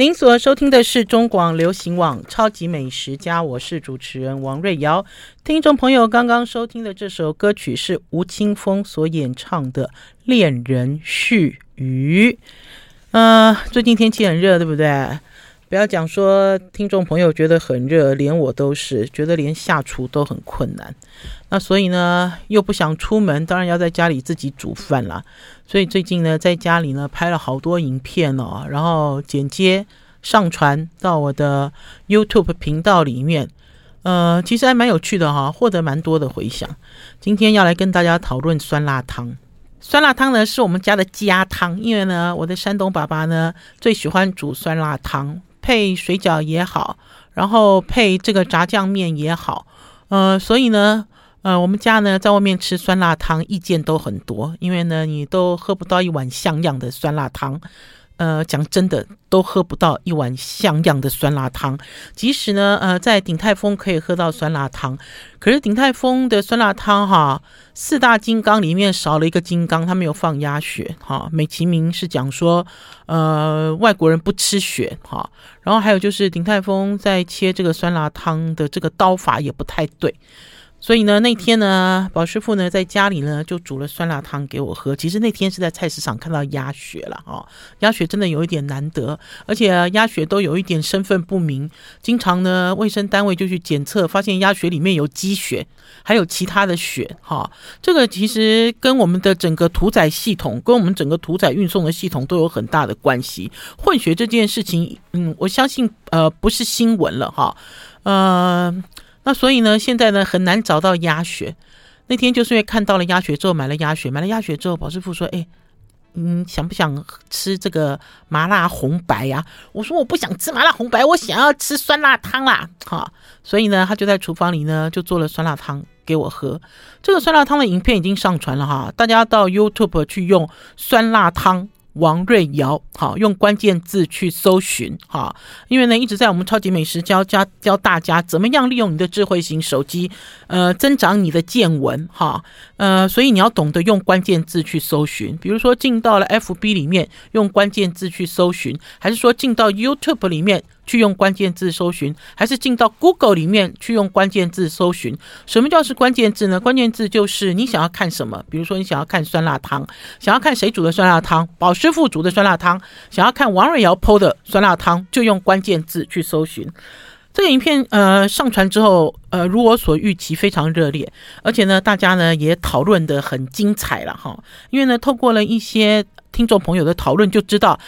您所收听的是中广流行网《超级美食家》，我是主持人王瑞瑶。听众朋友刚刚收听的这首歌曲是吴青峰所演唱的《恋人絮语》。嗯、最近天气很热，对不对？不要讲说听众朋友觉得很热，连我都是觉得连下厨都很困难。那所以呢，又不想出门，当然要在家里自己煮饭啦。所以最近呢，在家里呢拍了好多影片哦，然后剪接上传到我的 YouTube 频道里面。呃，其实还蛮有趣的哈、获得蛮多的回响。今天要来跟大家讨论酸辣汤。酸辣汤呢是我们家的家汤，因为呢，我的山东爸爸呢最喜欢煮酸辣汤，配水饺也好，然后配这个炸酱面也好。呃，所以呢。呃，我们家呢，在外面吃酸辣汤，意见都很多，因为呢，你都喝不到一碗像样的酸辣汤。呃，讲真的，都喝不到一碗像样的酸辣汤。即使呢，呃，在鼎泰丰可以喝到酸辣汤，可是鼎泰丰的酸辣汤哈，四大金刚里面少了一个金刚，他没有放鸭血哈。美其名是讲说，呃，外国人不吃血哈。然后还有就是鼎泰丰在切这个酸辣汤的这个刀法也不太对。所以呢，那天呢，宝师傅呢在家里呢就煮了酸辣汤给我喝。其实那天是在菜市场看到鸭血了哈，鸭血真的有一点难得，而且鸭血都有一点身份不明，经常呢卫生单位就去检测，发现鸭血里面有鸡血，还有其他的血哈。这个其实跟我们的整个屠宰系统，跟我们整个屠宰运送的系统都有很大的关系。混血这件事情，嗯，我相信呃不是新闻了哈，呃。那所以呢，现在呢很难找到鸭血。那天就是因为看到了鸭血之后，买了鸭血。买了鸭血之后，宝师傅说：“哎，嗯，想不想吃这个麻辣红白呀？”我说：“我不想吃麻辣红白，我想要吃酸辣汤啦。”哈，所以呢，他就在厨房里呢就做了酸辣汤给我喝。这个酸辣汤的影片已经上传了哈，大家到 YouTube 去用酸辣汤。王瑞瑶，好，用关键字去搜寻，哈，因为呢一直在我们超级美食教教教大家怎么样利用你的智慧型手机，呃，增长你的见闻，哈，呃，所以你要懂得用关键字去搜寻，比如说进到了 FB 里面用关键字去搜寻，还是说进到 YouTube 里面。去用关键字搜寻，还是进到 Google 里面去用关键字搜寻？什么叫是关键字呢？关键字就是你想要看什么，比如说你想要看酸辣汤，想要看谁煮的酸辣汤，宝师傅煮的酸辣汤，想要看王瑞瑶剖的酸辣汤，就用关键字去搜寻。这个影片呃上传之后，呃如我所预期非常热烈，而且呢大家呢也讨论得很精彩了哈，因为呢透过了一些听众朋友的讨论就知道。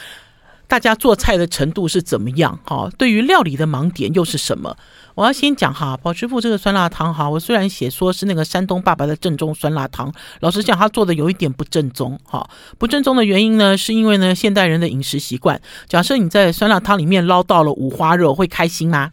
大家做菜的程度是怎么样？哈，对于料理的盲点又是什么？我要先讲哈，宝师傅这个酸辣汤哈，我虽然写说是那个山东爸爸的正宗酸辣汤，老实讲，他做的有一点不正宗。哈，不正宗的原因呢，是因为呢，现代人的饮食习惯。假设你在酸辣汤里面捞到了五花肉，会开心吗？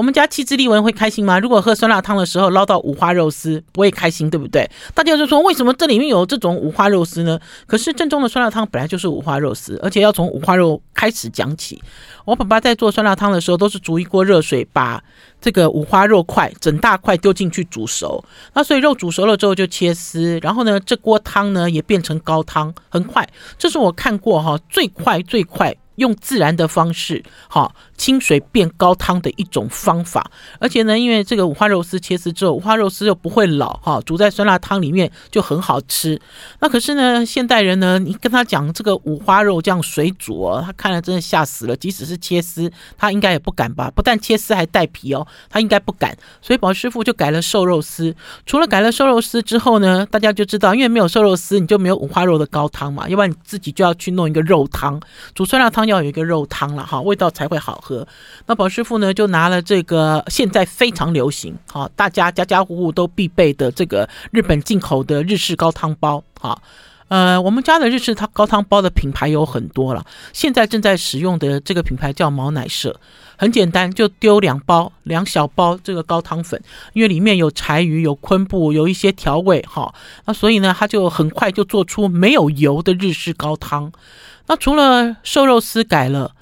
我们家气质丽文会开心吗？如果喝酸辣汤的时候捞到五花肉丝，不会开心，对不对？大家就说，为什么这里面有这种五花肉丝呢？可是正宗的酸辣汤本来就是五花肉丝，而且要从五花肉开始讲起。我爸爸在做酸辣汤的时候，都是煮一锅热水，把这个五花肉块整大块丢进去煮熟。那所以肉煮熟了之后就切丝，然后呢，这锅汤呢也变成高汤，很快。这是我看过哈最快最快。用自然的方式，好，清水变高汤的一种方法。而且呢，因为这个五花肉丝切丝之后，五花肉丝又不会老，哈，煮在酸辣汤里面就很好吃。那可是呢，现代人呢，你跟他讲这个五花肉这样水煮哦，他看了真的吓死了。即使是切丝，他应该也不敢吧？不但切丝还带皮哦，他应该不敢。所以宝师傅就改了瘦肉丝。除了改了瘦肉丝之后呢，大家就知道，因为没有瘦肉丝，你就没有五花肉的高汤嘛。要不然你自己就要去弄一个肉汤，煮酸辣汤。要有一个肉汤了哈，味道才会好。那宝师傅呢，就拿了这个现在非常流行，啊，大家家家户户都必备的这个日本进口的日式高汤包，哈，呃，我们家的日式汤高汤包的品牌有很多了，现在正在使用的这个品牌叫毛乃舍，很简单，就丢两包两小包这个高汤粉，因为里面有柴鱼、有昆布、有一些调味，哈，那所以呢，它就很快就做出没有油的日式高汤。那除了瘦肉丝改了，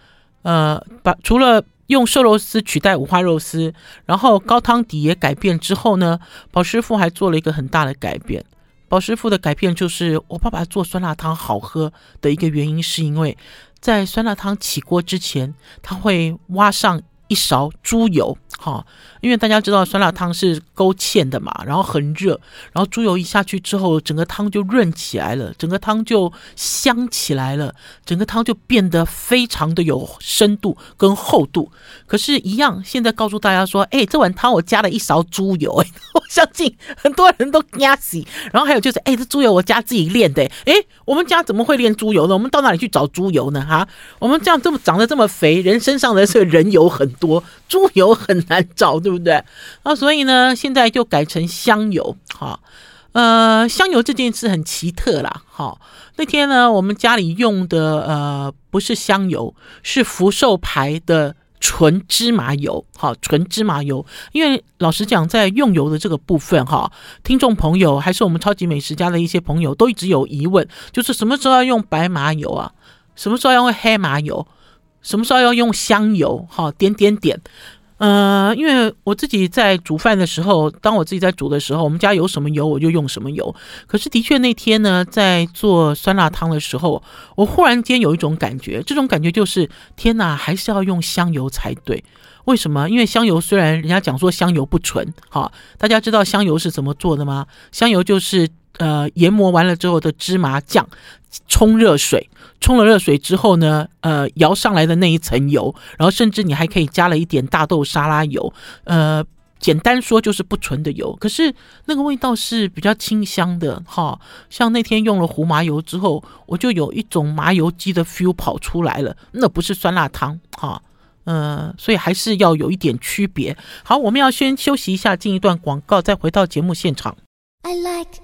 呃，把除了用瘦肉丝取代五花肉丝，然后高汤底也改变之后呢，宝师傅还做了一个很大的改变。宝师傅的改变就是，我爸爸做酸辣汤好喝的一个原因，是因为在酸辣汤起锅之前，他会挖上一勺猪油，哈，因为大家知道酸辣汤是勾芡的嘛，然后很热，然后猪油一下去之后，整个汤就润起来了，整个汤就香起来了，整个汤就变得非常的有深度跟厚度。可是，一样，现在告诉大家说，哎，这碗汤我加了一勺猪油，哎，我相信很多人都压死。然后还有就是，哎，这猪油我家自己炼的，哎，我们家怎么会炼猪油呢？我们到哪里去找猪油呢？哈，我们这样这么长得这么肥，人身上的这个人油很多，猪油很难找，对不对？啊，所以呢，现在就改成香油，哈，呃，香油这件事很奇特啦，哈。那天呢，我们家里用的呃不是香油，是福寿牌的。纯芝麻油，好，纯芝麻油。因为老实讲，在用油的这个部分，哈，听众朋友还是我们超级美食家的一些朋友都一直有疑问，就是什么时候要用白麻油啊？什么时候要用黑麻油？什么时候要用香油？哈，点点点。呃，因为我自己在煮饭的时候，当我自己在煮的时候，我们家有什么油我就用什么油。可是的确那天呢，在做酸辣汤的时候，我忽然间有一种感觉，这种感觉就是天哪，还是要用香油才对。为什么？因为香油虽然人家讲说香油不纯，好，大家知道香油是怎么做的吗？香油就是呃研磨完了之后的芝麻酱，冲热水。冲了热水之后呢，呃，摇上来的那一层油，然后甚至你还可以加了一点大豆沙拉油，呃，简单说就是不纯的油，可是那个味道是比较清香的哈。像那天用了胡麻油之后，我就有一种麻油鸡的 feel 跑出来了，那不是酸辣汤哈，呃，所以还是要有一点区别。好，我们要先休息一下，进一段广告，再回到节目现场。I like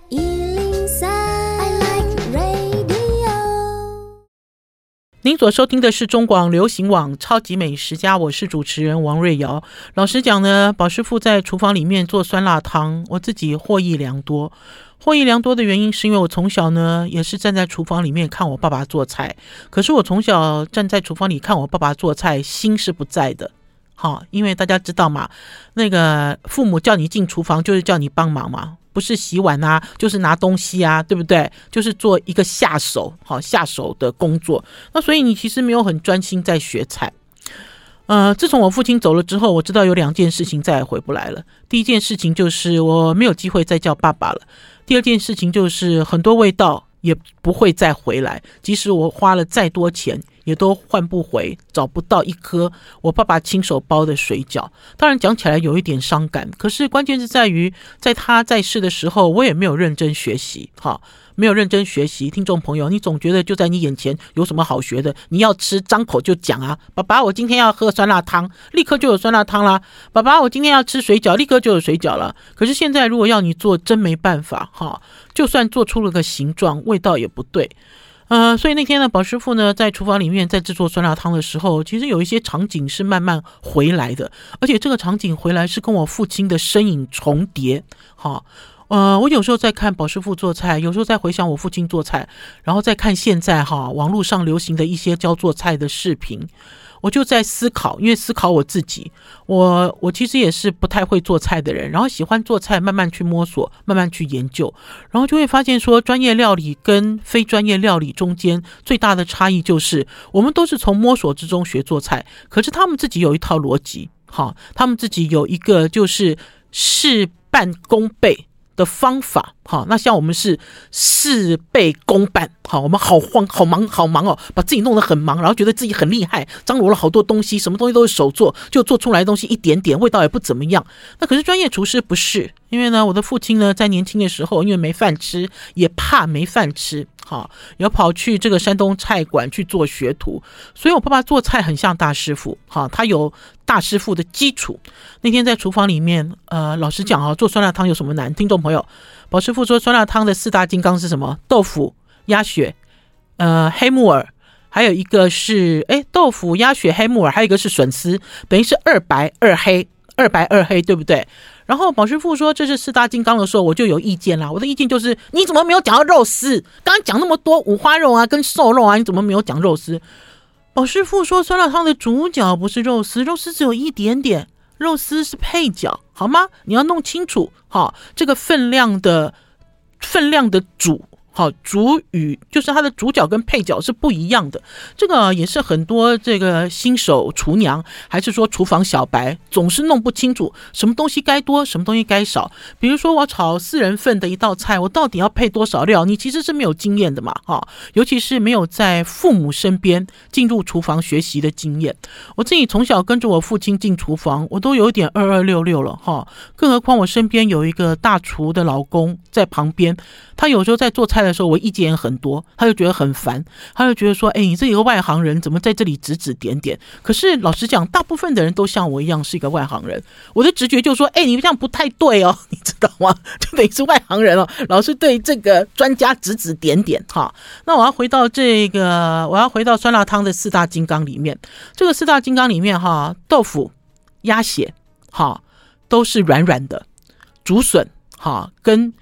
您所收听的是中广流行网《超级美食家》，我是主持人王瑞瑶。老实讲呢，宝师傅在厨房里面做酸辣汤，我自己获益良多。获益良多的原因是因为我从小呢也是站在厨房里面看我爸爸做菜。可是我从小站在厨房里看我爸爸做菜，心是不在的。好，因为大家知道嘛，那个父母叫你进厨房就是叫你帮忙嘛。不是洗碗啊，就是拿东西啊，对不对？就是做一个下手，好下手的工作。那所以你其实没有很专心在学菜。呃，自从我父亲走了之后，我知道有两件事情再也回不来了。第一件事情就是我没有机会再叫爸爸了。第二件事情就是很多味道也不会再回来，即使我花了再多钱。也都换不回，找不到一颗我爸爸亲手包的水饺。当然讲起来有一点伤感，可是关键是在于，在他在世的时候，我也没有认真学习，哈，没有认真学习。听众朋友，你总觉得就在你眼前有什么好学的？你要吃，张口就讲啊！爸爸，我今天要喝酸辣汤，立刻就有酸辣汤啦。爸爸，我今天要吃水饺，立刻就有水饺了。可是现在如果要你做，真没办法，哈，就算做出了个形状，味道也不对。呃，所以那天呢，宝师傅呢在厨房里面在制作酸辣汤的时候，其实有一些场景是慢慢回来的，而且这个场景回来是跟我父亲的身影重叠。好，呃，我有时候在看宝师傅做菜，有时候在回想我父亲做菜，然后再看现在哈网络上流行的一些教做菜的视频。我就在思考，因为思考我自己，我我其实也是不太会做菜的人，然后喜欢做菜，慢慢去摸索，慢慢去研究，然后就会发现说，专业料理跟非专业料理中间最大的差异就是，我们都是从摸索之中学做菜，可是他们自己有一套逻辑，好，他们自己有一个就是事半功倍的方法，哈，那像我们是事倍功半，好，我们好慌，好忙，好忙哦，把自己弄得很忙，然后觉得自己很厉害，张罗了好多东西，什么东西都是手做，就做出来的东西一点点，味道也不怎么样。那可是专业厨师不是，因为呢，我的父亲呢，在年轻的时候，因为没饭吃，也怕没饭吃。好，要跑去这个山东菜馆去做学徒，所以我爸爸做菜很像大师傅。好，他有大师傅的基础。那天在厨房里面，呃，老实讲啊，做酸辣汤有什么难？听众朋友，宝师傅说酸辣汤的四大金刚是什么？豆腐、鸭血、呃，黑木耳，还有一个是哎，豆腐、鸭血、黑木耳，还有一个是笋丝，等于是二白二黑，二白二黑，对不对？然后宝师傅说这是四大金刚的时候，我就有意见啦。我的意见就是，你怎么没有讲到肉丝？刚刚讲那么多五花肉啊，跟瘦肉啊，你怎么没有讲肉丝？宝师傅说酸辣汤的主角不是肉丝，肉丝只有一点点，肉丝是配角，好吗？你要弄清楚，好，这个分量的分量的主好，主语就是它的主角跟配角是不一样的。这个也是很多这个新手厨娘，还是说厨房小白，总是弄不清楚什么东西该多，什么东西该少。比如说我炒四人份的一道菜，我到底要配多少料？你其实是没有经验的嘛，哈，尤其是没有在父母身边进入厨房学习的经验。我自己从小跟着我父亲进厨房，我都有点二二六六了，哈。更何况我身边有一个大厨的老公在旁边，他有时候在做菜。的时候，我意见也很多，他就觉得很烦，他就觉得说：“哎，你这一个外行人，怎么在这里指指点点？”可是老实讲，大部分的人都像我一样是一个外行人。我的直觉就说：“哎，你这样不太对哦，你知道吗？就等于是外行人哦，老是对这个专家指指点点。”哈，那我要回到这个，我要回到酸辣汤的四大金刚里面。这个四大金刚里面，哈，豆腐、鸭血，哈，都是软软的；竹笋，哈，跟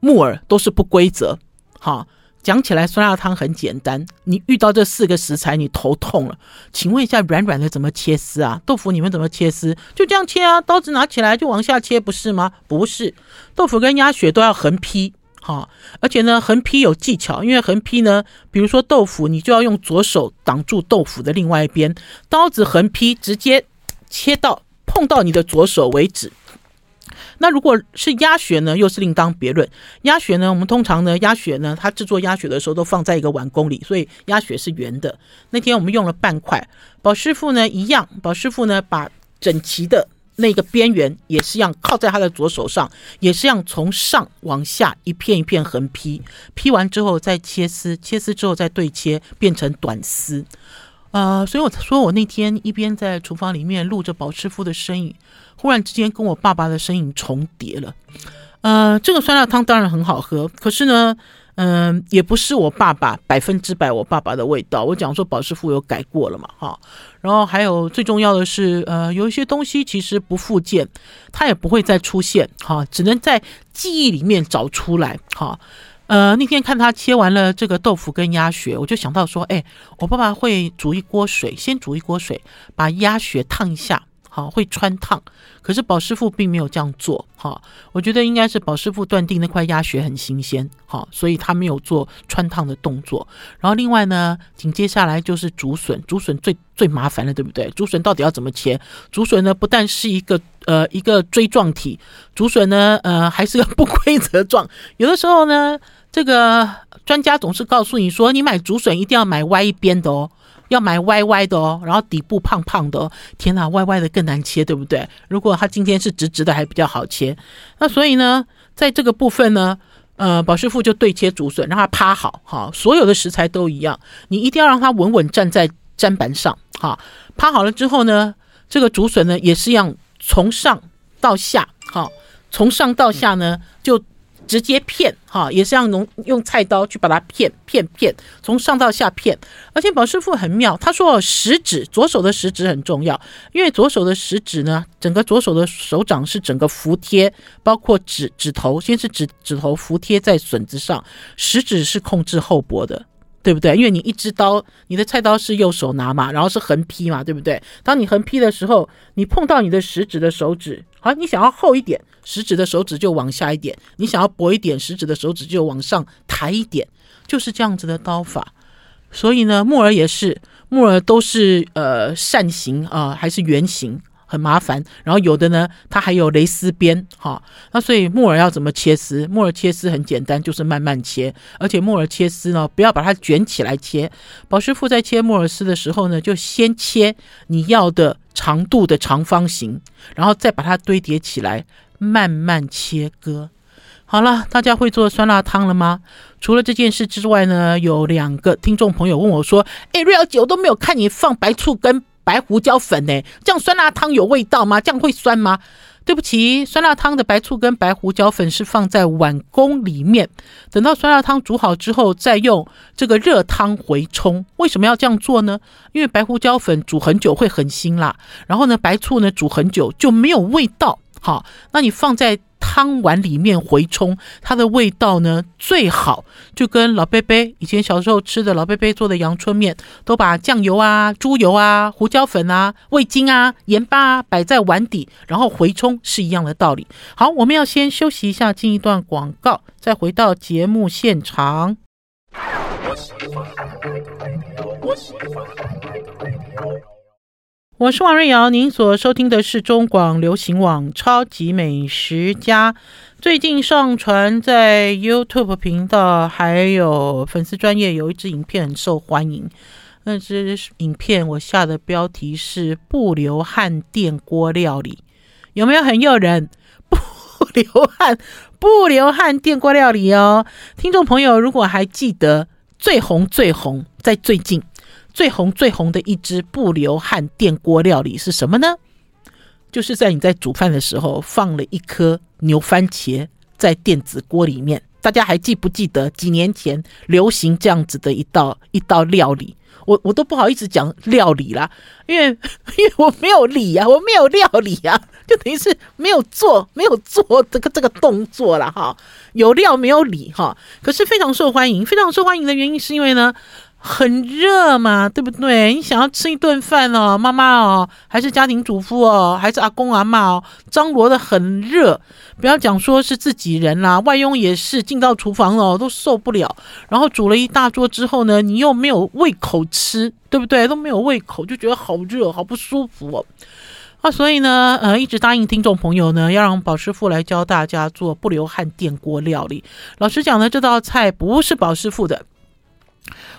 木耳都是不规则。好，讲起来酸辣汤很简单。你遇到这四个食材，你头痛了。请问一下，软软的怎么切丝啊？豆腐你们怎么切丝？就这样切啊，刀子拿起来就往下切，不是吗？不是，豆腐跟鸭血都要横劈。好，而且呢，横劈有技巧，因为横劈呢，比如说豆腐，你就要用左手挡住豆腐的另外一边，刀子横劈，直接切到碰到你的左手为止。那如果是鸭血呢，又是另当别论。鸭血呢，我们通常呢，鸭血呢，它制作鸭血的时候都放在一个碗公里，所以鸭血是圆的。那天我们用了半块，宝师傅呢一样，宝师傅呢把整齐的那个边缘也是一样靠在他的左手上，也是一样从上往下一片一片横劈，劈完之后再切丝，切丝之后再对切变成短丝。呃，所以我说我那天一边在厨房里面录着宝师傅的身影。忽然之间跟我爸爸的身影重叠了，呃，这个酸辣汤当然很好喝，可是呢，嗯、也不是我爸爸百分之百我爸爸的味道。我讲说保师傅有改过了嘛，哈，然后还有最重要的是，呃，有一些东西其实不复见，它也不会再出现，哈，只能在记忆里面找出来，哈，呃，那天看他切完了这个豆腐跟鸭血，我就想到说，哎，我爸爸会煮一锅水，先煮一锅水，把鸭血烫一下。好，会穿烫，可是宝师傅并没有这样做。哈，我觉得应该是宝师傅断定那块鸭血很新鲜，好，所以他没有做穿烫的动作。然后另外呢，紧接下来就是竹笋，竹笋最最麻烦了，对不对？竹笋到底要怎么切？竹笋呢，不但是一个呃一个锥状体，竹笋呢，呃还是个不规则状。有的时候呢，这个专家总是告诉你说，你买竹笋一定要买歪一边的哦。要买歪歪的哦，然后底部胖胖的哦。天哪，歪歪的更难切，对不对？如果它今天是直直的，还比较好切。那所以呢，在这个部分呢，呃，宝师傅就对切竹笋，让它趴好，哈，所有的食材都一样，你一定要让它稳稳站在砧板上，哈，趴好了之后呢，这个竹笋呢也是一样，从上到下，哈，从上到下呢就。直接片哈，也是要用用菜刀去把它片片片，从上到下片。而且宝师傅很妙，他说食指，左手的食指很重要，因为左手的食指呢，整个左手的手掌是整个服贴，包括指指头，先是指指头服贴在笋子上，食指是控制厚薄的。对不对？因为你一支刀，你的菜刀是右手拿嘛，然后是横劈嘛，对不对？当你横劈的时候，你碰到你的食指的手指，好，你想要厚一点，食指的手指就往下一点；你想要薄一点，食指的手指就往上抬一点，就是这样子的刀法。所以呢，木耳也是，木耳都是呃扇形啊、还是圆形？很麻烦，然后有的呢，它还有蕾丝边，哈，那所以木耳要怎么切丝？木耳切丝很简单，就是慢慢切，而且木耳切丝呢，不要把它卷起来切。宝师傅在切木耳丝的时候呢，就先切你要的长度的长方形，然后再把它堆叠起来，慢慢切割。好了，大家会做酸辣汤了吗？除了这件事之外呢，有两个听众朋友问我说：“哎，瑞肴姐，我都没有看你放白醋跟。”白胡椒粉呢？这样酸辣汤有味道吗？这样会酸吗？对不起，酸辣汤的白醋跟白胡椒粉是放在碗公里面，等到酸辣汤煮好之后，再用这个热汤回冲。为什么要这样做呢？因为白胡椒粉煮很久会很辛辣，然后呢，白醋呢煮很久就没有味道。好，那你放在汤碗里面回冲，它的味道呢最好，就跟老伯伯以前小时候吃的老伯伯做的阳春面，都把酱油啊、猪油啊、胡椒粉啊、味精啊、盐巴啊摆在碗底，然后回冲是一样的道理。好，我们要先休息一下，进一段广告，再回到节目现场。我是王瑞瑶，您所收听的是中广流行网《超级美食家》。最近上传在 YouTube 频道还有粉丝专业有一支影片很受欢迎。那支影片我下的标题是“不流汗电锅料理”，有没有很诱人？不流汗，不流汗电锅料理哦。听众朋友，如果还记得最红最红，在最近。最红最红的一支不流汗电锅料理是什么呢？就是在你在煮饭的时候放了一颗牛番茄在电子锅里面。大家还记不记得几年前流行这样子的一道一道料理？我我都不好意思讲料理啦，因为 因为我没有理呀、啊，我没有料理呀、啊，就等于是没有做没有做这个这个动作了哈。有料没有理哈，可是非常受欢迎，非常受欢迎的原因是因为呢。很热嘛，对不对？你想要吃一顿饭哦，妈妈哦，还是家庭主妇哦，还是阿公阿嬷哦，张罗的很热。不要讲说是自己人啦，外佣也是进到厨房哦，都受不了。然后煮了一大桌之后呢，你又没有胃口吃，对不对？都没有胃口，就觉得好热，好不舒服哦。啊，所以呢，呃，一直答应听众朋友呢，要让宝师傅来教大家做不流汗电锅料理。老实讲呢，这道菜不是宝师傅的。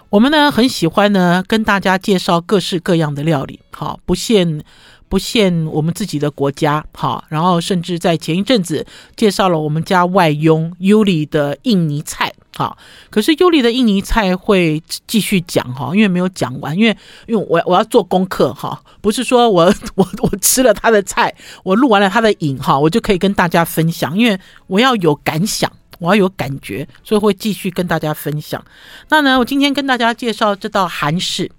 我们呢很喜欢呢跟大家介绍各式各样的料理，好，不限不限我们自己的国家，好，然后甚至在前一阵子介绍了我们家外佣尤里的印尼菜，好，可是尤里的印尼菜会继续讲哈，因为没有讲完，因为因为我我要做功课哈，不是说我 我我吃了他的菜，我录完了他的影哈，我就可以跟大家分享，因为我要有感想。我要有感觉，所以会继续跟大家分享。那呢，我今天跟大家介绍这道韩式，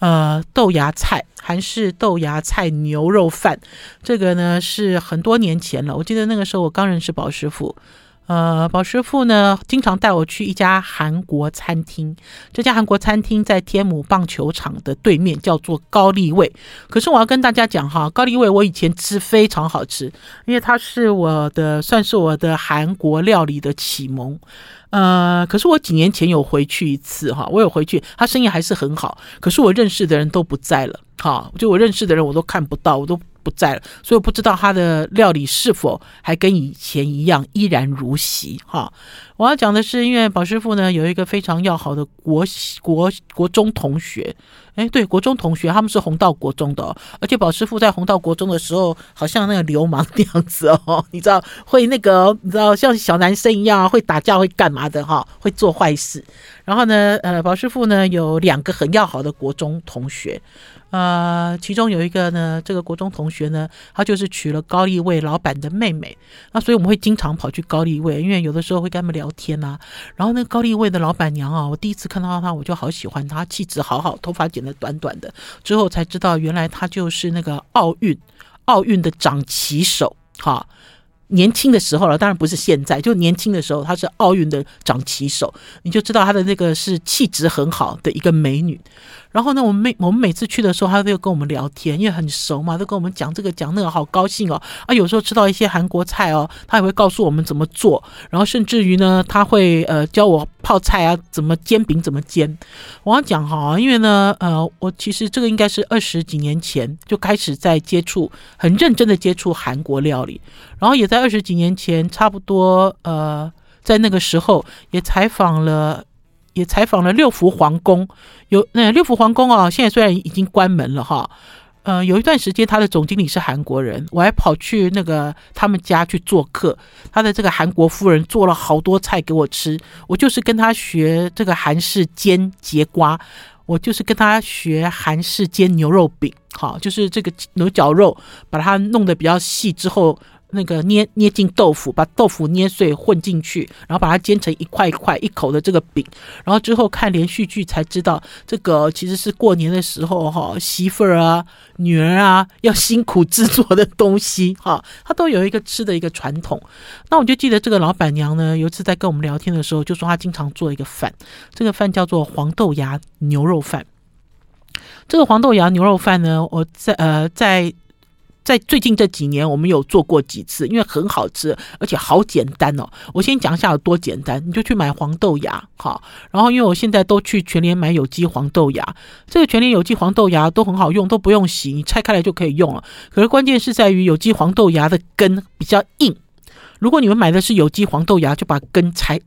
呃，豆芽菜，韩式豆芽菜牛肉饭。这个呢是很多年前了，我记得那个时候我刚认识宝师傅。呃，宝师傅呢，经常带我去一家韩国餐厅。这家韩国餐厅在天母棒球场的对面，叫做高丽味。可是我要跟大家讲哈，高丽味我以前吃非常好吃，因为它是我的，算是我的韩国料理的启蒙。呃，可是我几年前有回去一次哈，我有回去，他生意还是很好。可是我认识的人都不在了，哈，就我认识的人我都看不到，我都。不在了，所以我不知道他的料理是否还跟以前一样依然如昔哈。我要讲的是，因为宝师傅呢有一个非常要好的国国国中同学，哎，对，国中同学他们是红道国中的，而且宝师傅在红道国中的时候，好像那个流氓那样子哦，你知道会那个你知道像小男生一样会打架会干嘛的哈，会做坏事。然后呢，呃，宝师傅呢有两个很要好的国中同学。呃，其中有一个呢，这个国中同学呢，他就是娶了高丽味老板的妹妹，那所以我们会经常跑去高丽味，因为有的时候会跟他们聊天、啊。然后那高丽味的老板娘啊，我第一次看到她，我就好喜欢她，气质好好，头发剪得短短的。之后才知道，原来她就是那个奥运奥运的掌旗手，哈。年轻的时候了，当然不是现在，就年轻的时候，她是奥运的掌旗手，你就知道她的那个是气质很好的一个美女。然后呢，我们每我们每次去的时候，他都有跟我们聊天，因为很熟嘛，都跟我们讲这个讲那个，好高兴哦。啊，有时候吃到一些韩国菜哦，他也会告诉我们怎么做，然后甚至于呢，他会呃教我泡菜啊，怎么煎饼，怎么煎。我要讲哈，因为呢，呃，我其实这个应该是二十几年前就开始在接触，很认真的接触韩国料理，然后也。在二十几年前，差不多呃，在那个时候也采访了，也采访了六福皇宫。有那六福皇宫啊，现在虽然已经关门了哈，呃，有一段时间他的总经理是韩国人，我还跑去那个他们家去做客。他的这个韩国夫人做了好多菜给我吃，我就是跟他学这个韩式煎节瓜。我就是跟他学韩式煎牛肉饼，好，就是这个牛绞肉，把它弄得比较细之后，那个捏捏进豆腐，把豆腐捏碎混进去，然后把它煎成一块一块一口的这个饼，然后之后看连续剧才知道，这个其实是过年的时候哈，媳妇儿啊、女儿啊要辛苦制作的东西哈，它都有一个吃的一个传统。那我就记得这个老板娘呢，有一次在跟我们聊天的时候，就说她经常做一个饭，这个饭叫做黄豆芽牛肉饭。这个黄豆芽牛肉饭呢，我在呃在。在最近这几年，我们有做过几次，因为很好吃，而且好简单哦。我先讲一下有多简单，你就去买黄豆芽，好，然后因为我现在都去全联买有机黄豆芽，这个全联有机黄豆芽都很好用，都不用洗，你拆开来就可以用了。可是关键是在于有机黄豆芽的根比较硬，如果你们买的是有机黄豆芽，就把根拆，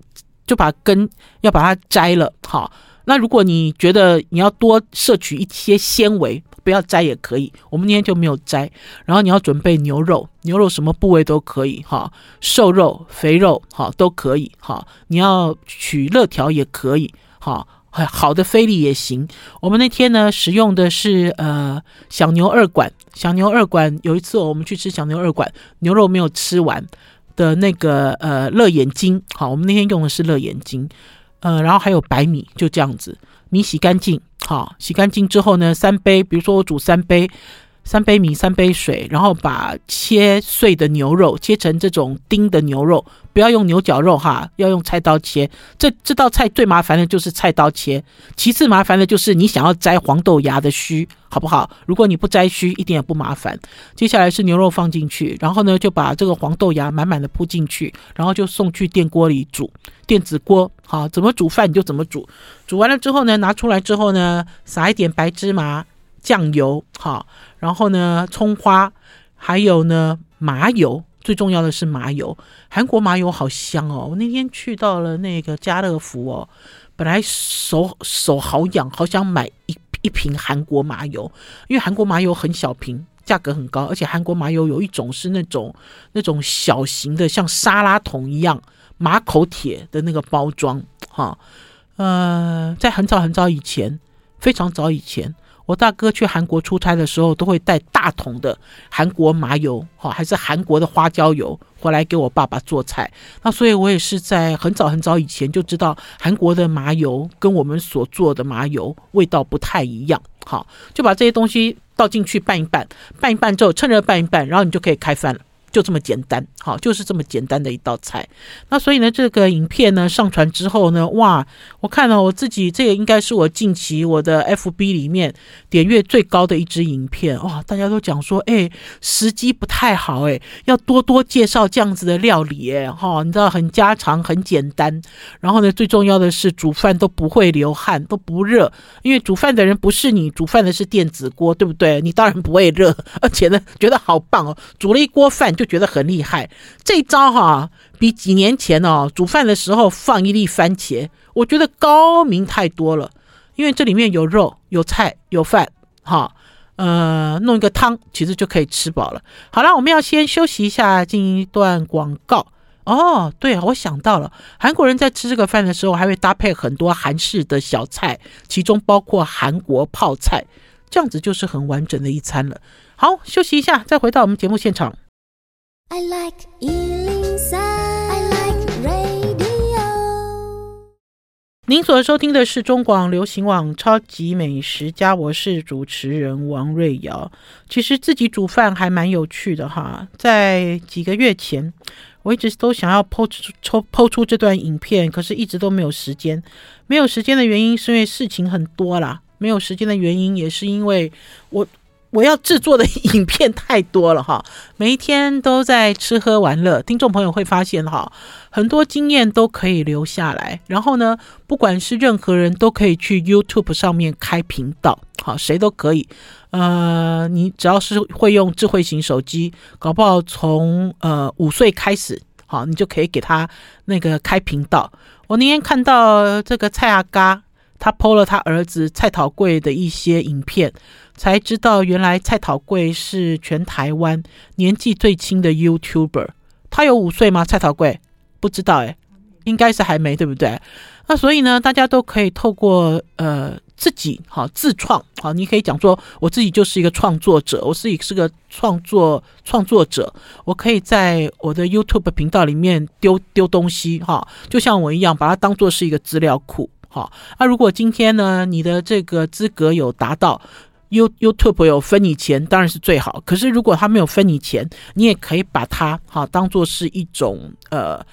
就把根要把它摘了，好。那如果你觉得你要多摄取一些纤维，不要摘也可以。我们今天就没有摘。然后你要准备牛肉，牛肉什么部位都可以哈，瘦肉、肥肉哈都可以哈。你要取肋条也可以哈，好的菲力也行。我们那天呢使用的是呃小牛二管，小牛二管有一次我们去吃小牛二管，牛肉没有吃完的那个呃肋眼睛，好，我们那天用的是肋眼睛。呃，然后还有白米，就这样子，你洗干净，好，洗干净之后呢，三杯，比如说我煮三杯，三杯米，三杯水，然后把切碎的牛肉切成这种丁的牛肉，不要用牛绞肉哈，要用菜刀切。这这道菜最麻烦的就是菜刀切，其次麻烦的就是你想要摘黄豆芽的须，好不好？如果你不摘须，一点也不麻烦。接下来是牛肉放进去，然后呢就把这个黄豆芽满满的铺进去，然后就送去电锅里煮，电子锅。好，怎么煮饭你就怎么煮。煮完了之后呢，拿出来之后呢，撒一点白芝麻酱油，好，然后呢，葱花，还有呢，麻油，最重要的是麻油。韩国麻油好香哦！我那天去到了那个家乐福哦，本来手手好痒，好想买一一瓶韩国麻油，因为韩国麻油很小瓶，价格很高，而且韩国麻油有一种是那种那种小型的，像沙拉桶一样。马口铁的那个包装，哈，呃，在很早很早以前，非常早以前，我大哥去韩国出差的时候，都会带大桶的韩国麻油，哈，还是韩国的花椒油回来给我爸爸做菜。那所以，我也是在很早很早以前就知道，韩国的麻油跟我们所做的麻油味道不太一样，好，就把这些东西倒进去拌一拌，拌一拌之后，趁热拌一拌，然后你就可以开饭了。就这么简单，好，就是这么简单的一道菜。那所以呢，这个影片呢上传之后呢，哇，我看了我自己，这个应该是我近期我的 FB 里面点阅最高的一支影片。哇，大家都讲说，哎，时机不太好，哎，要多多介绍这样子的料理，哎，哈，你知道很家常，很简单。然后呢，最重要的是煮饭都不会流汗，都不热，因为煮饭的人不是你，煮饭的是电子锅，对不对？你当然不会热，而且呢，觉得好棒哦，煮了一锅饭。就觉得很厉害，这一招哈，比几年前哦煮饭的时候放一粒番茄，我觉得高明太多了。因为这里面有肉、有菜、有饭，哈，呃，弄一个汤，其实就可以吃饱了。好了，我们要先休息一下，进一段广告。哦，对，我想到了，韩国人在吃这个饭的时候，还会搭配很多韩式的小菜，其中包括韩国泡菜，这样子就是很完整的一餐了。好，休息一下，再回到我们节目现场。I like 103, I like radio。您所收听的是中广流行网《超级美食家》，我是主持人王瑞瑶。其实自己煮饭还蛮有趣的哈。在几个月前，我一直都想要抛出抽 po 出这段影片，可是一直都没有时间。没有时间的原因是因为事情很多啦，没有时间的原因也是因为我。我要制作的影片太多了哈，每一天都在吃喝玩乐，听众朋友会发现哈，很多经验都可以留下来。然后呢，不管是任何人都可以去 YouTube 上面开频道，好，谁都可以。呃，你只要是会用智慧型手机，搞不好从呃五岁开始，好，你就可以给他那个开频道。我那天看到这个蔡阿嘎，他 PO 了他儿子蔡桃贵的一些影片。才知道原来蔡桃贵是全台湾年纪最轻的 YouTuber，他有五岁吗？蔡桃贵不知道诶，应该是还没，对不对？那所以呢，大家都可以透过呃自己好自创好，你可以讲说我自己就是一个创作者，我自己是个创作创作者，我可以在我的 YouTube 频道里面丢丢东西哈，就像我一样，把它当做是一个资料库哈。那如果今天呢，你的这个资格有达到，You YouTube 有分你钱，当然是最好。可是如果他没有分你钱，你也可以把它哈当做是一种呃。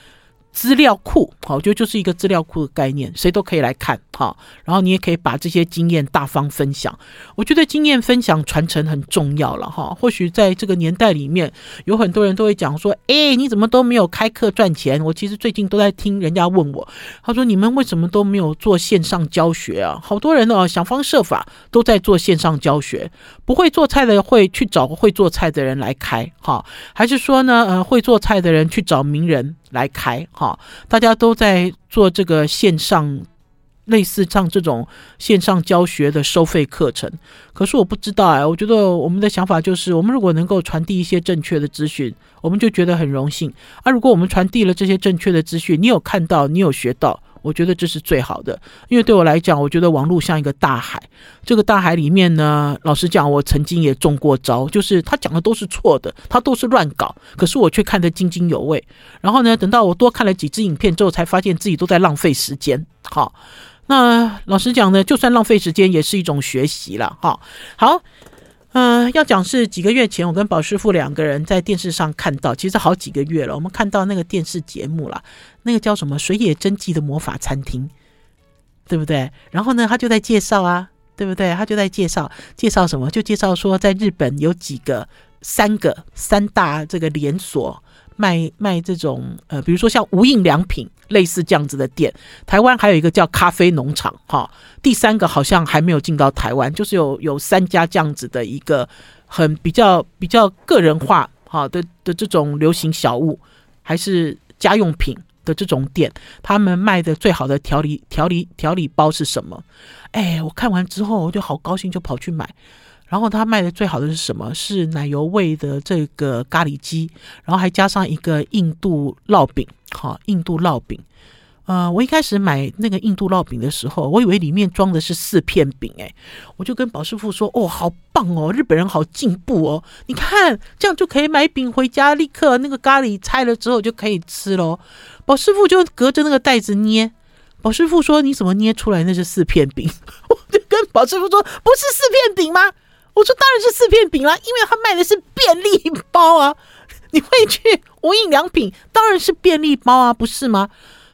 资料库，好，我觉得就是一个资料库的概念，谁都可以来看，哈，然后你也可以把这些经验大方分享。我觉得经验分享传承很重要了，哈。或许在这个年代里面，有很多人都会讲说，哎，你怎么都没有开课赚钱？我其实最近都在听人家问我，他说你们为什么都没有做线上教学啊？好多人哦，想方设法都在做线上教学，不会做菜的会去找会做菜的人来开，哈，还是说呢，呃，会做菜的人去找名人来开，哈，大家都在做这个线上，类似像这种线上教学的收费课程。可是我不知道哎，我觉得我们的想法就是，我们如果能够传递一些正确的资讯，我们就觉得很荣幸。而、啊、如果我们传递了这些正确的资讯，你有看到，你有学到。我觉得这是最好的，因为对我来讲，我觉得网络像一个大海。这个大海里面呢，老实讲，我曾经也中过招，就是他讲的都是错的，他都是乱搞，可是我却看得津津有味。然后呢，等到我多看了几支影片之后，才发现自己都在浪费时间。好，那老实讲呢，就算浪费时间，也是一种学习了。哈，好。嗯、呃，要讲是几个月前，我跟宝师傅两个人在电视上看到，其实好几个月了。我们看到那个电视节目了，那个叫什么《水野真纪的魔法餐厅》，对不对？然后呢，他就在介绍啊，对不对？他就在介绍，介绍什么？就介绍说，在日本有几个、三个、三大这个连锁。卖卖这种呃，比如说像无印良品类似这样子的店，台湾还有一个叫咖啡农场哈，第三个好像还没有进到台湾，就是有有三家这样子的一个很比较比较个人化哈的的这种流行小物，还是家用品的这种店，他们卖的最好的调理调理调理包是什么？哎，我看完之后我就好高兴，就跑去买。然后他卖的最好的是什么？是奶油味的这个咖喱鸡，然后还加上一个印度烙饼，好，印度烙饼。呃，我一开始买那个印度烙饼的时候，我以为里面装的是四片饼，哎，我就跟宝师傅说：“哦，好棒哦，日本人好进步哦，你看这样就可以买饼回家，立刻那个咖喱拆了之后就可以吃喽。”宝师傅就隔着那个袋子捏，宝师傅说：“你怎么捏出来那是四片饼？” 我就跟宝师傅说：“不是四片饼吗？”我说当然是四片饼啦，因为他卖的是便利包啊！你会去无印良品，当然是便利包啊，不是吗？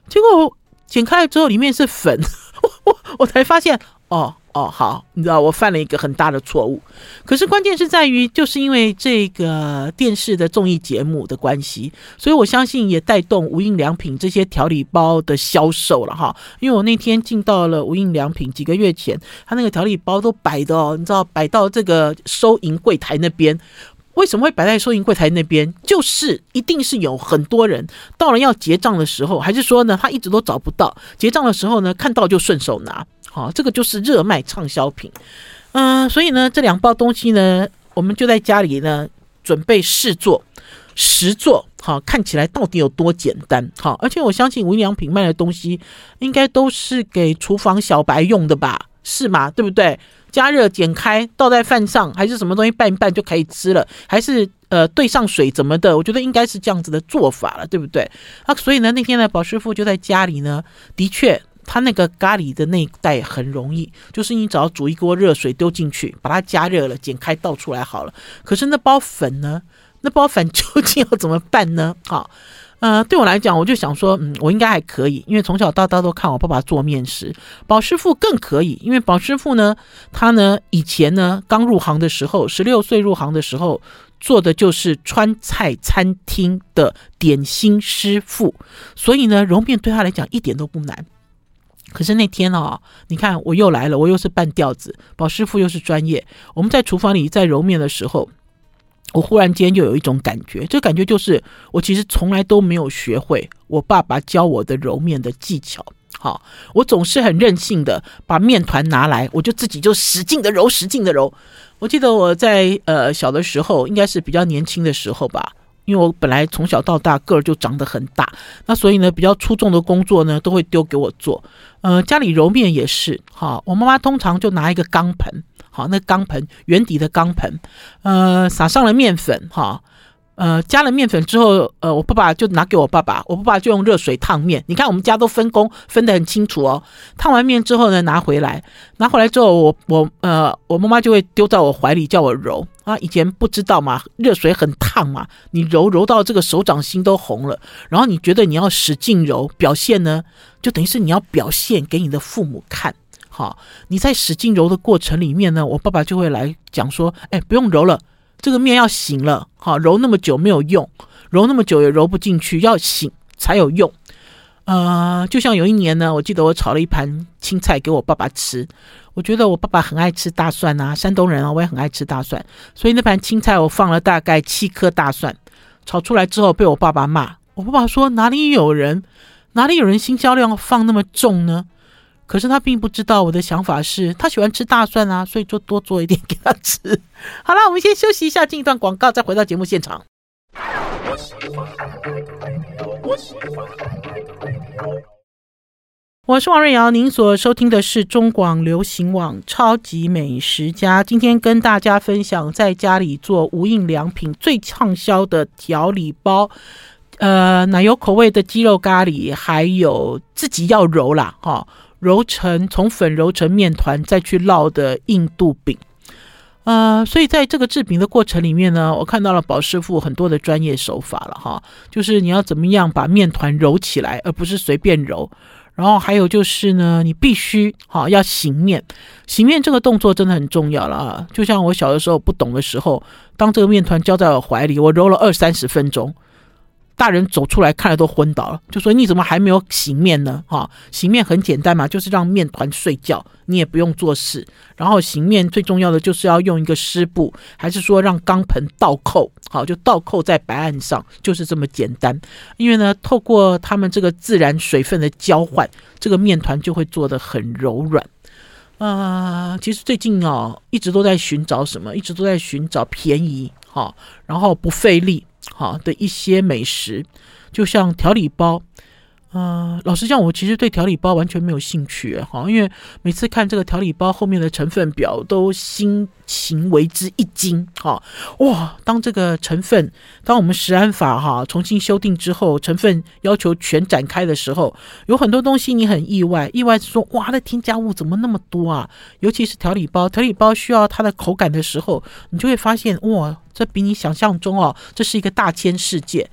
结果剪开了之后，里面是粉，我我我才发现哦。哦，好，你知道我犯了一个很大的错误，可是关键是在于，就是因为这个电视的综艺节目的关系，所以我相信也带动无印良品这些调理包的销售了哈。因为我那天进到了无印良品，几个月前，他那个调理包都摆的哦，你知道摆到这个收银柜台那边，为什么会摆在收银柜台那边？就是一定是有很多人到了要结账的时候，还是说呢，他一直都找不到结账的时候呢，看到就顺手拿。好，这个就是热卖畅销品，嗯、所以呢，这两包东西呢，我们就在家里呢准备试做、实做，好，看起来到底有多简单，好，而且我相信无印良品卖的东西应该都是给厨房小白用的吧，是吗？对不对？加热、剪开、倒在饭上，还是什么东西拌一拌就可以吃了？还是呃兑上水怎么的？我觉得应该是这样子的做法了，对不对？啊，所以呢，那天呢，宝师傅就在家里呢，的确。他那个咖喱的那一袋很容易，就是你只要煮一锅热水丢进去，把它加热了，剪开倒出来好了。可是那包粉呢？那包粉究竟要怎么办呢？好，呃，对我来讲，我就想说，嗯，我应该还可以，因为从小到大都看我爸爸做面食。宝师傅更可以，因为宝师傅呢，他呢以前呢刚入行的时候，十六岁入行的时候做的就是川菜餐厅的点心师傅，所以呢，揉面对他来讲一点都不难。可是那天哦，你看我又来了，我又是半吊子，宝师傅又是专业。我们在厨房里在揉面的时候，我忽然间就有一种感觉，这感觉就是我其实从来都没有学会我爸爸教我的揉面的技巧。好，我总是很任性的把面团拿来，我就自己就使劲的揉，使劲的揉。我记得我在呃小的时候，应该是比较年轻的时候吧。因为我本来从小到大个儿就长得很大，那所以呢，比较出众的工作呢，都会丢给我做。呃，家里揉面也是，哈，我妈妈通常就拿一个钢盆，好，那钢盆圆底的钢盆，呃，撒上了面粉，哈。呃，加了面粉之后，呃，我爸爸就拿给我爸爸，我爸爸就用热水烫面。你看我们家都分工分得很清楚哦。烫完面之后呢，拿回来，拿回来之后，我我呃，我妈妈就会丢在我怀里叫我揉啊。以前不知道嘛，热水很烫嘛，你揉揉到这个手掌心都红了，然后你觉得你要使劲揉，表现呢，就等于是你要表现给你的父母看。好，你在使劲揉的过程里面呢，我爸爸就会来讲说，哎，不用揉了。这个面要醒了，好，揉那么久没有用，揉那么久也揉不进去，要醒才有用。呃，就像有一年呢，我记得我炒了一盘青菜给我爸爸吃，我觉得我爸爸很爱吃大蒜啊，山东人啊，我也很爱吃大蒜，所以那盘青菜我放了大概七颗大蒜，炒出来之后被我爸爸骂，我爸爸说哪里有人，哪里有人新销量放那么重呢？可是他并不知道我的想法是，他喜欢吃大蒜啊，所以就多做一点给他吃。好了，我们先休息一下，进一段广告，再回到节目现场。我是王瑞瑶，您所收听的是中广流行网《超级美食家》。今天跟大家分享在家里做无印良品最畅销的调理包，呃，奶油口味的鸡肉咖喱，还有自己要揉啦，哈、揉成从粉揉成面团，再去烙的印度饼，呃，所以在这个制饼的过程里面呢，我看到了宝师傅很多的专业手法了哈，就是你要怎么样把面团揉起来，而不是随便揉。然后还有就是呢，你必须哈要醒面，醒面这个动作真的很重要了啊。就像我小的时候不懂的时候，当这个面团交在我怀里，我揉了二三十分钟。大人走出来看了都昏倒了，就说你怎么还没有醒面呢？哈，醒面很简单嘛，就是让面团睡觉，你也不用做事。然后醒面最重要的就是要用一个湿布，还是说让钢盆倒扣，好，就倒扣在白案上，就是这么简单。因为呢，透过他们这个自然水分的交换，这个面团就会做得很柔软。啊、呃，其实最近哦，一直都在寻找什么？一直都在寻找便宜，哈，然后不费力。好的一些美食，就像调理包，呃，老实讲，我其实对调理包完全没有兴趣，哈，因为每次看这个调理包后面的成分表，都心情为之一惊，哈，哇，当这个成分，当我们食安法哈重新修订之后，成分要求全展开的时候，有很多东西你很意外，意外是说，哇，那添加物怎么那么多啊？尤其是调理包，调理包需要它的口感的时候，你就会发现，哇。这比你想象中哦，这是一个大千世界。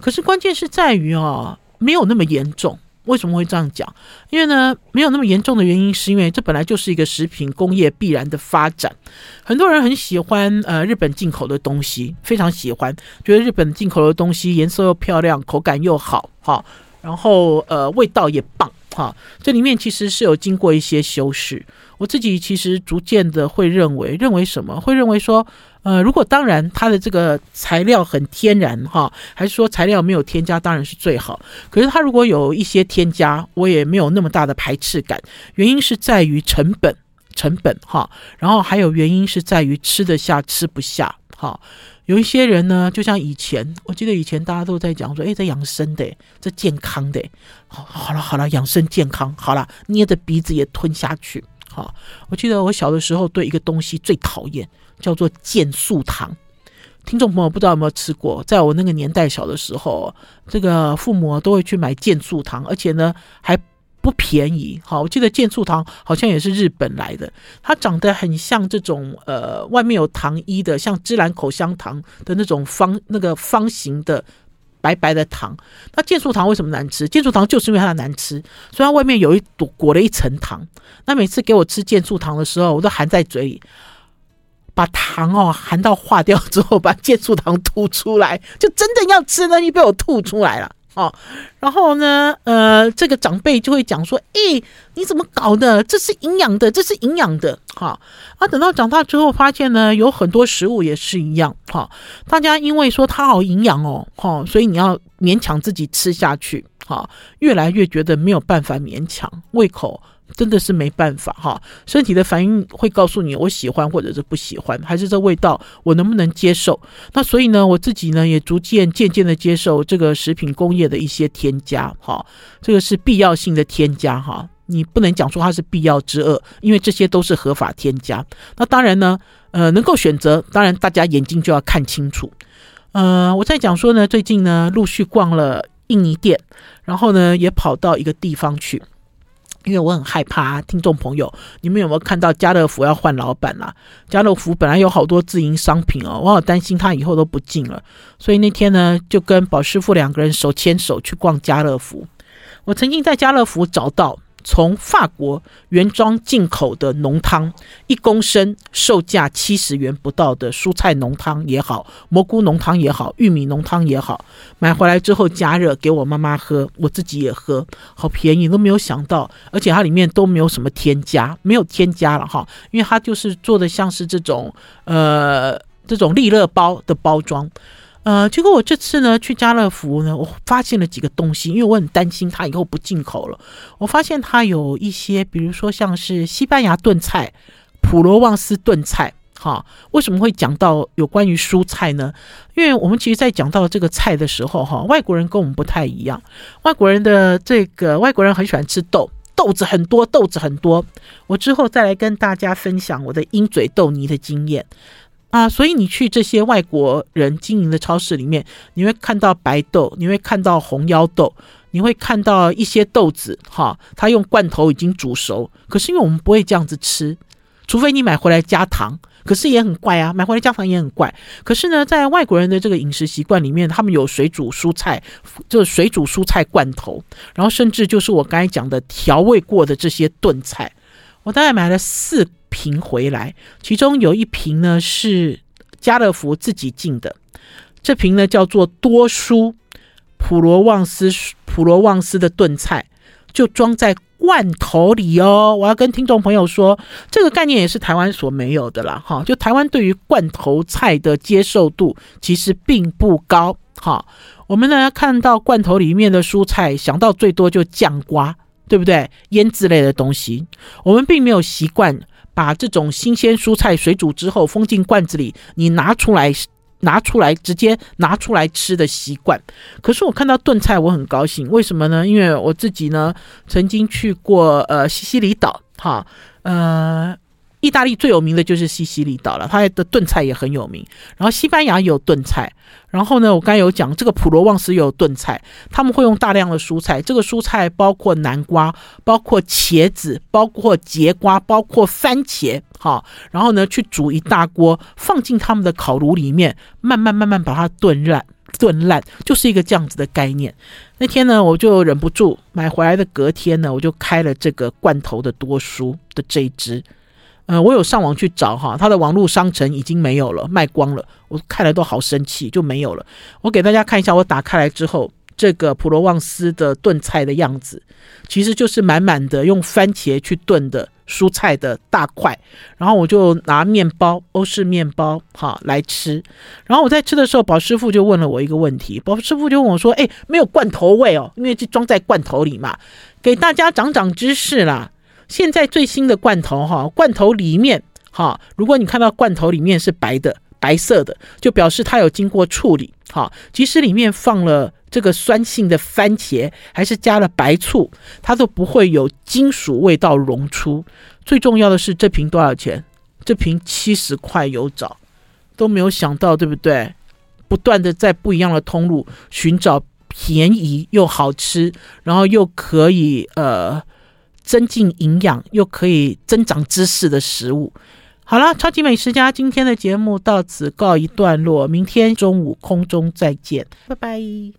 可是关键是在于哦，没有那么严重。为什么会这样讲？因为呢，没有那么严重的原因，是因为这本来就是一个食品工业必然的发展。很多人很喜欢呃日本进口的东西，非常喜欢，觉得日本进口的东西颜色又漂亮，口感又好，哈，然后呃味道也棒，哈。这里面其实是有经过一些修饰。我自己其实逐渐的会认为，认为什么？会认为说。呃，如果当然它的这个材料很天然哈，还是说材料没有添加，当然是最好。可是它如果有一些添加，我也没有那么大的排斥感。原因是在于成本，成本哈，然后还有原因是在于吃得下吃不下哈。有一些人呢，就像以前，我记得以前大家都在讲说，哎，这养生的，这健康的，好，好了好了，养生健康，好了，捏着鼻子也吞下去。好，我记得我小的时候对一个东西最讨厌。叫做健素糖，听众朋友不知道有没有吃过？在我那个年代小的时候，这个父母都会去买健素糖，而且呢还不便宜。好，我记得健素糖好像也是日本来的，它长得很像这种呃外面有糖衣的，像芝兰口香糖的那种方那个方形的白白的糖。那健素糖为什么难吃？健素糖就是因为它难吃，所以它外面有一堵裹了一层糖。那每次给我吃健素糖的时候，我都含在嘴里。把糖哦含到化掉之后，把健素糖吐出来，就真正要吃的东西被我吐出来了哦。然后呢，呃，这个长辈就会讲说：“诶，你怎么搞的？这是营养的，这是营养的。”哈啊，等到长大之后，发现呢，有很多食物也是一样。哈，大家因为说它好营养哦，哈，所以你要勉强自己吃下去。哈，越来越觉得没有办法勉强，胃口真的是没办法哈，身体的反应会告诉你我喜欢或者是不喜欢，还是这味道我能不能接受？那所以呢，我自己呢也逐渐渐渐的接受这个食品工业的一些添加哈，这个是必要性的添加哈，你不能讲说它是必要之恶，因为这些都是合法添加。那当然呢，呃，能够选择，当然大家眼睛就要看清楚。呃，我在讲说呢，最近呢陆续逛了印尼店，然后呢也跑到一个地方去。因为我很害怕，听众朋友，你们有没有看到家乐福要换老板啦？家乐福本来有好多自营商品哦，我好担心他以后都不进了。所以那天呢，就跟宝师傅两个人手牵手去逛家乐福。我曾经在家乐福找到。从法国原装进口的浓汤，一公升售价七十元不到的蔬菜浓汤也好，蘑菇浓汤也好，玉米浓汤也好，买回来之后加热给我妈妈喝，我自己也喝，好便宜，都没有想到，而且它里面都没有什么添加，没有添加了哈，因为它就是做的像是这种呃这种利乐包的包装。呃，结果我这次呢去家乐福呢，我发现了几个东西，因为我很担心它以后不进口了。我发现它有一些，比如说像是西班牙炖菜、普罗旺斯炖菜，哈，为什么会讲到有关于蔬菜呢？因为我们其实在讲到这个菜的时候，哈，外国人跟我们不太一样，外国人的这个外国人很喜欢吃豆，豆子很多，豆子很多。我之后再来跟大家分享我的鹰嘴豆泥的经验。啊，所以你去这些外国人经营的超市里面，你会看到白豆，你会看到红腰豆，你会看到一些豆子，哈，它用罐头已经煮熟。可是因为我们不会这样子吃，除非你买回来加糖，可是也很怪啊，买回来加糖也很怪。可是呢，在外国人的这个饮食习惯里面，他们有水煮蔬菜，就是水煮蔬菜罐头，然后甚至就是我刚才讲的调味过的这些炖菜，我大概买了四瓶回来，其中有一瓶呢是家乐福自己进的，这瓶呢叫做多蔬普罗旺斯普罗旺斯的炖菜，就装在罐头里哦。我要跟听众朋友说，这个概念也是台湾所没有的啦。哈。就台湾对于罐头菜的接受度其实并不高，哈。我们呢看到罐头里面的蔬菜，想到最多就酱瓜，对不对？腌制类的东西，我们并没有习惯。把这种新鲜蔬菜水煮之后封进罐子里，你拿出来拿出来直接拿出来吃的习惯。可是我看到炖菜，我很高兴，为什么呢？因为我自己呢曾经去过呃西西里岛，哈，呃。意大利最有名的就是西西里岛了，它的炖菜也很有名。然后西班牙有炖菜，然后呢，我刚才有讲这个普罗旺斯有炖菜，他们会用大量的蔬菜，这个蔬菜包括南瓜、包括茄子、包括节瓜、包括番茄，哈，然后呢去煮一大锅，放进他们的烤炉里面，慢慢慢慢把它炖烂，炖烂，就是一个这样子的概念。那天呢，我就忍不住买回来的，隔天呢，我就开了这个罐头的多书的这一支。呃，我有上网去找哈，它的网络商城已经没有了，卖光了。我看了都好生气，就没有了。我给大家看一下，我打开来之后，这个普罗旺斯的炖菜的样子，其实就是满满的用番茄去炖的蔬菜的大块。然后我就拿面包，欧式面包哈来吃。然后我在吃的时候，宝师傅就问了我一个问题，宝师傅就问我说：“哎，没有罐头味哦，因为这装在罐头里嘛，给大家长长知识啦。”现在最新的罐头哈，罐头里面哈，如果你看到罐头里面是白的、白色的，就表示它有经过处理哈。即使里面放了这个酸性的番茄，还是加了白醋，它都不会有金属味道溶出。最重要的是这瓶多少钱？这瓶七十块有找，都没有想到，对不对？不断的在不一样的通路寻找便宜又好吃，然后又可以呃。增进营养又可以增长知识的食物。好了，超级美食家今天的节目到此告一段落，明天中午空中再见，拜拜。